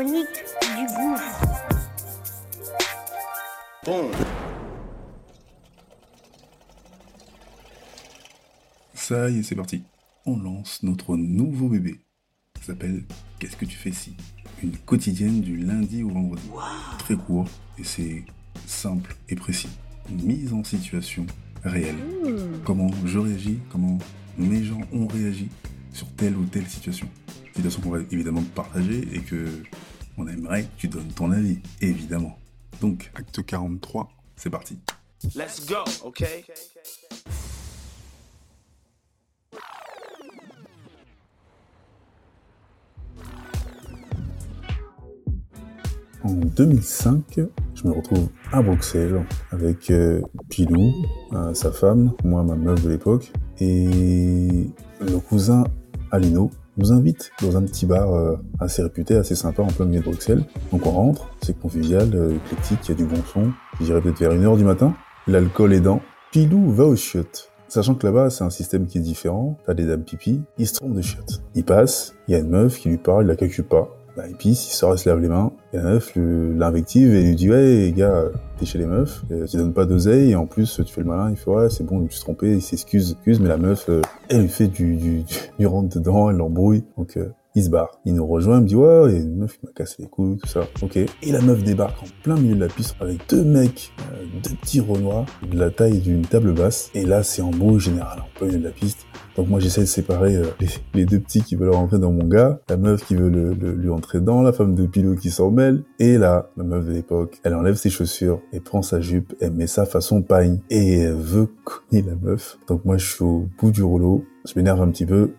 Du gouffre. Ça y est, c'est parti. On lance notre nouveau bébé. Ça s'appelle Qu'est-ce que tu fais si? Une quotidienne du lundi au vendredi. Très court et c'est simple et précis. Une mise en situation réelle. Comment je réagis, comment mes gens ont réagi sur telle ou telle situation? Situation qu'on va évidemment partager et que on aimerait que tu donnes ton avis, évidemment. Donc, acte 43, c'est parti. Let's go, okay? En 2005, je me retrouve à Bruxelles avec euh, Pilou, euh, sa femme, moi ma meuf de l'époque, et le cousin Alino nous invite dans un petit bar euh, assez réputé, assez sympa en plein milieu de Bruxelles. Donc on rentre, c'est convivial, euh, éclectique, il y a du bon son, je peut-être vers 1h du matin, l'alcool aidant. Pilou va aux chiottes. Sachant que là-bas, c'est un système qui est différent, t'as des dames pipi, il se trompe de chiottes. Il passe, il y a une meuf qui lui parle, il la calcule pas. Bah, il pisse, il sort, il se lave les mains. Et la meuf l'invective et lui dit Ouais, gars, t'es chez les meufs, euh, tu donnes pas d'oseille, et en plus, tu fais le malin. Il fait Ouais, c'est bon, je me suis trompé, il s'excuse, excuse, mais la meuf, euh, elle lui fait du, du, du, rentre dedans, elle l'embrouille. Donc, euh, il se barre. Il nous rejoint, il me dit Ouais, il une meuf qui m'a cassé les couilles, tout ça. Ok. Et la meuf débarque en plein milieu de la piste avec deux mecs, euh, deux petits renois, de la taille d'une table basse. Et là, c'est embrouille générale, en plein milieu de la piste. Donc moi j'essaie de séparer euh, les, deux petits qui veulent rentrer dans mon gars, la meuf qui veut le, lui entrer dedans, la femme de pilot qui s'en mêle, et là, la meuf de l'époque, elle enlève ses chaussures et prend sa jupe, elle met ça façon paille, et elle veut cogner la meuf. Donc moi je suis au bout du rouleau, je m'énerve un petit peu,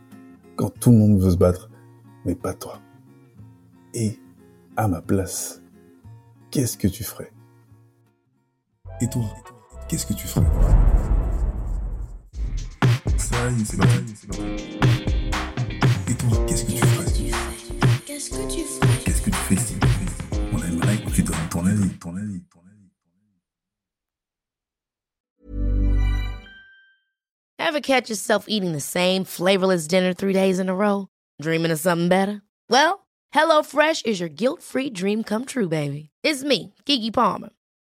quand tout le monde veut se battre, mais pas toi. Et à ma place, qu'est-ce que tu ferais? Et toi, qu'est-ce que tu ferais? Ça y c'est parti, c'est parti. Et toi, qu'est-ce que tu ferais Qu'est-ce que tu fais Qu'est-ce que tu fais si On aimerait que tu donnes ton avis, ton avis, ton avis. Ever catch yourself eating the same flavorless dinner three days in a row? Dreaming of something better? Well, HelloFresh is your guilt-free dream come true, baby. It's me, Kiki Palmer.